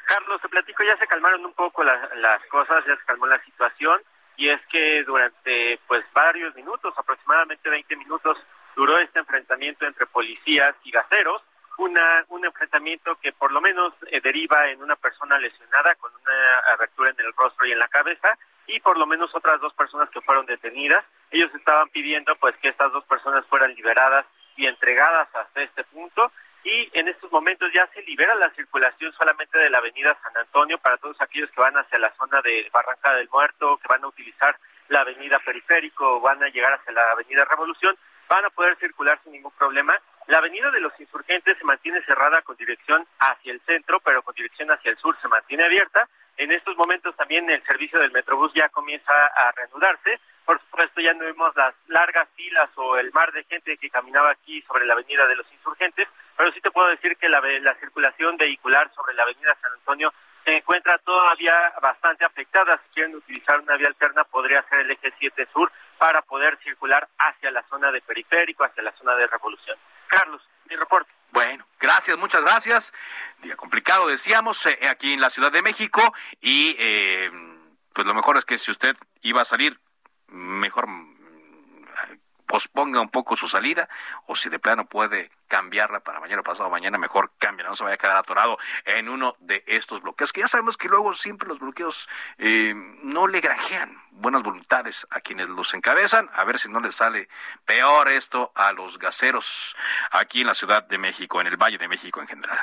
Carlos, te platico, ya se calmaron un poco las, las cosas, ya se calmó la situación y es que durante pues varios minutos, aproximadamente 20 minutos, duró este enfrentamiento entre policías y gaseros, una, un enfrentamiento que por lo menos eh, deriva en una persona lesionada con una abertura en el rostro y en la cabeza y por lo menos otras dos personas que fueron detenidas. Ellos estaban pidiendo pues que estas dos personas fueran liberadas y entregadas hasta este punto y en estos momentos ya se libera la circulación solamente de la avenida San Antonio para todos aquellos que van hacia la zona de Barranca del Muerto, que van a utilizar la avenida Periférico van a llegar hacia la avenida Revolución, van a poder circular sin ningún problema. La avenida de los insurgentes se mantiene cerrada con dirección hacia el centro, pero con dirección hacia el sur se mantiene abierta. En estos momentos también el servicio del Metrobús ya comienza a reanudarse. Por supuesto, ya no vemos las largas filas o el mar de gente que caminaba aquí sobre la avenida de los insurgentes, pero sí te puedo decir que la, la circulación vehicular sobre la avenida San Antonio se encuentra todavía bastante afectada. Si quieren utilizar una vía alterna, podría ser el eje 7 sur para poder circular hacia la zona de periférico, hacia la zona de revolución. Carlos, mi reporte. Bueno, gracias, muchas gracias. Día complicado, decíamos, eh, aquí en la Ciudad de México y eh, pues lo mejor es que si usted iba a salir, mejor posponga un poco su salida o si de plano puede cambiarla para mañana o pasado mañana, mejor cámbiala, no se vaya a quedar atorado en uno de estos bloqueos, que ya sabemos que luego siempre los bloqueos eh, no le granjean buenas voluntades a quienes los encabezan, a ver si no les sale peor esto a los gaseros aquí en la Ciudad de México, en el Valle de México en general.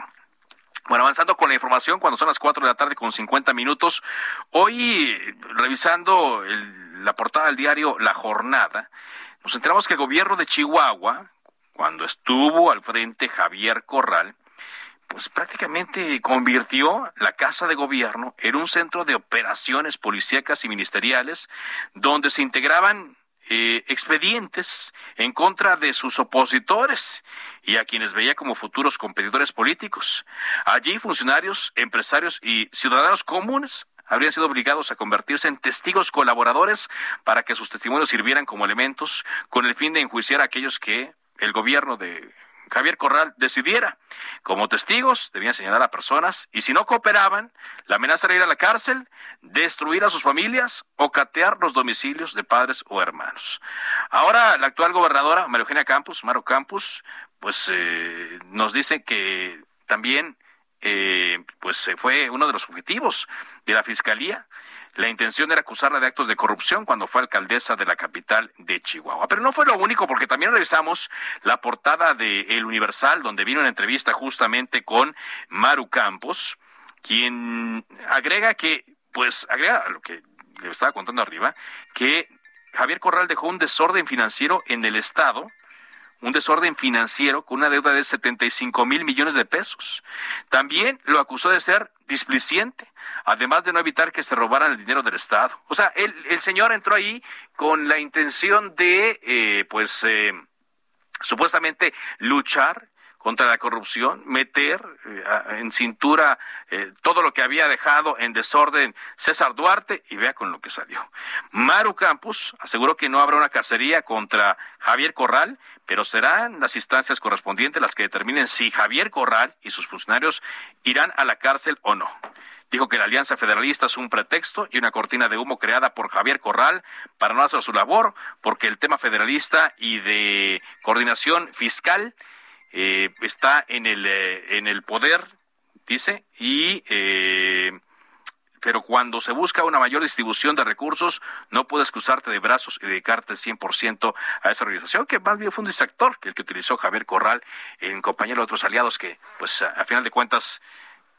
Bueno, avanzando con la información, cuando son las 4 de la tarde con 50 minutos, hoy revisando la portada del diario La Jornada, nos enteramos que el gobierno de Chihuahua, cuando estuvo al frente Javier Corral, pues prácticamente convirtió la Casa de Gobierno en un centro de operaciones policíacas y ministeriales donde se integraban eh, expedientes en contra de sus opositores y a quienes veía como futuros competidores políticos. Allí funcionarios, empresarios y ciudadanos comunes habrían sido obligados a convertirse en testigos colaboradores para que sus testimonios sirvieran como elementos con el fin de enjuiciar a aquellos que el gobierno de Javier Corral decidiera. Como testigos debían señalar a personas y si no cooperaban, la amenaza era ir a la cárcel, destruir a sus familias o catear los domicilios de padres o hermanos. Ahora la actual gobernadora María Eugenia Campos, Maro Campos, pues eh, nos dice que también eh, pues fue uno de los objetivos de la Fiscalía. La intención era acusarla de actos de corrupción cuando fue alcaldesa de la capital de Chihuahua. Pero no fue lo único, porque también revisamos la portada de El Universal, donde vino una entrevista justamente con Maru Campos, quien agrega que, pues, agrega lo que le estaba contando arriba, que Javier Corral dejó un desorden financiero en el Estado un desorden financiero con una deuda de 75 mil millones de pesos. También lo acusó de ser displiciente, además de no evitar que se robaran el dinero del Estado. O sea, el, señor entró ahí con la intención de, eh, pues, eh, supuestamente luchar contra la corrupción, meter eh, en cintura eh, todo lo que había dejado en desorden César Duarte y vea con lo que salió. Maru Campos aseguró que no habrá una cacería contra Javier Corral, pero serán las instancias correspondientes las que determinen si Javier Corral y sus funcionarios irán a la cárcel o no. Dijo que la Alianza Federalista es un pretexto y una cortina de humo creada por Javier Corral para no hacer su labor, porque el tema federalista y de coordinación fiscal eh, está en el, eh, en el poder, dice, y eh, pero cuando se busca una mayor distribución de recursos, no puedes cruzarte de brazos y dedicarte 100% a esa organización, que más bien fue un distractor que el que utilizó Javier Corral en compañía de otros aliados que, pues, a final de cuentas,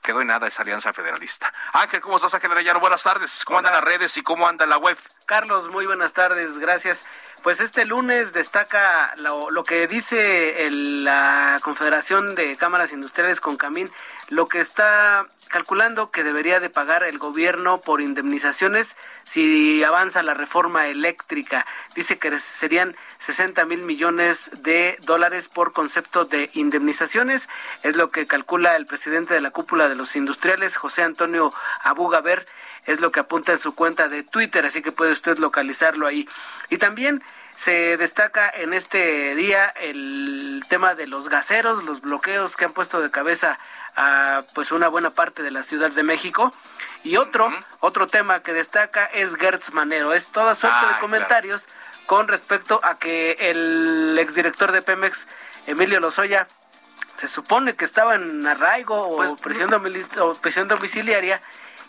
quedó en nada esa alianza federalista. Ángel, ¿cómo estás, Ángel Arellano? Buenas tardes. ¿Cómo andan las redes y cómo anda la web? Carlos, muy buenas tardes, gracias. Pues este lunes destaca lo, que dice la Confederación de Cámaras Industriales con Camín, lo que está calculando que debería de pagar el gobierno por indemnizaciones si avanza la reforma eléctrica. Dice que serían 60 mil millones de dólares por concepto de indemnizaciones. Es lo que calcula el presidente de la cúpula de los industriales, José Antonio Abugaber. Es lo que apunta en su cuenta de Twitter, así que puede usted localizarlo ahí. Y también se destaca en este día el tema de los gaseros, los bloqueos que han puesto de cabeza a pues una buena parte de la Ciudad de México. Y otro, otro tema que destaca es Gertz Manero. Es toda suerte de ah, comentarios con respecto a que el exdirector de Pemex, Emilio Lozoya, se supone que estaba en arraigo o, pues, prisión o prisión domiciliaria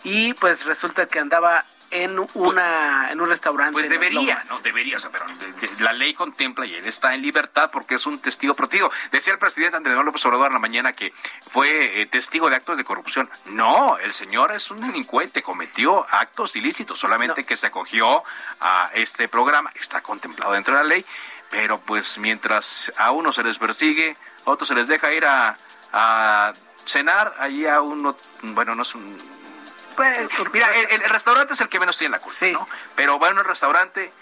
y pues resulta que andaba en una en un restaurante. Pues debería, no debería, pero la ley contempla y él está en libertad porque es un testigo protegido. Decía el presidente Andrés Manuel López Obrador en la mañana que fue eh, testigo de actos de corrupción. No, el señor es un delincuente, cometió actos ilícitos, solamente que se acogió a este programa, está contemplado dentro de la ley, pero pues mientras a uno se les persigue, a otros se les deja ir a, a cenar, allí a uno, bueno, no es un pues, mira, el, restaurante es el que menos tiene la culpa, ¿no? Pero bueno, el restaurante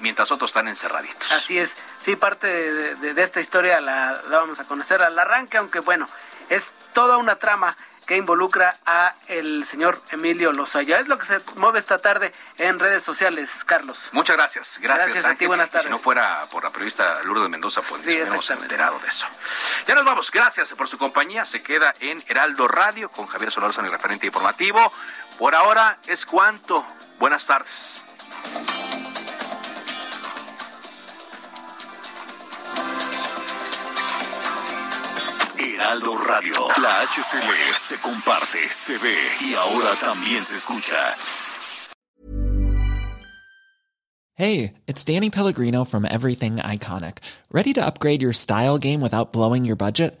mientras otros están encerraditos. Así es. Sí, parte de, esta historia la, vamos a conocer al arranque, aunque bueno, es toda una trama que involucra a el señor Emilio Lozaya. Es lo que se mueve esta tarde en redes sociales, Carlos. Muchas gracias. Gracias, a ti, buenas tardes. si no fuera por la periodista Lourdes Mendoza, pues sí, hemos enterado de eso. Ya nos vamos. Gracias por su compañía. Se queda en Heraldo Radio con Javier Solarzano, el referente informativo. Por ahora es cuanto. Buenas tardes. Heraldo Radio, la HCL se comparte, se ve y ahora también se escucha. Hey, it's Danny Pellegrino from Everything Iconic. Ready to upgrade your style game without blowing your budget?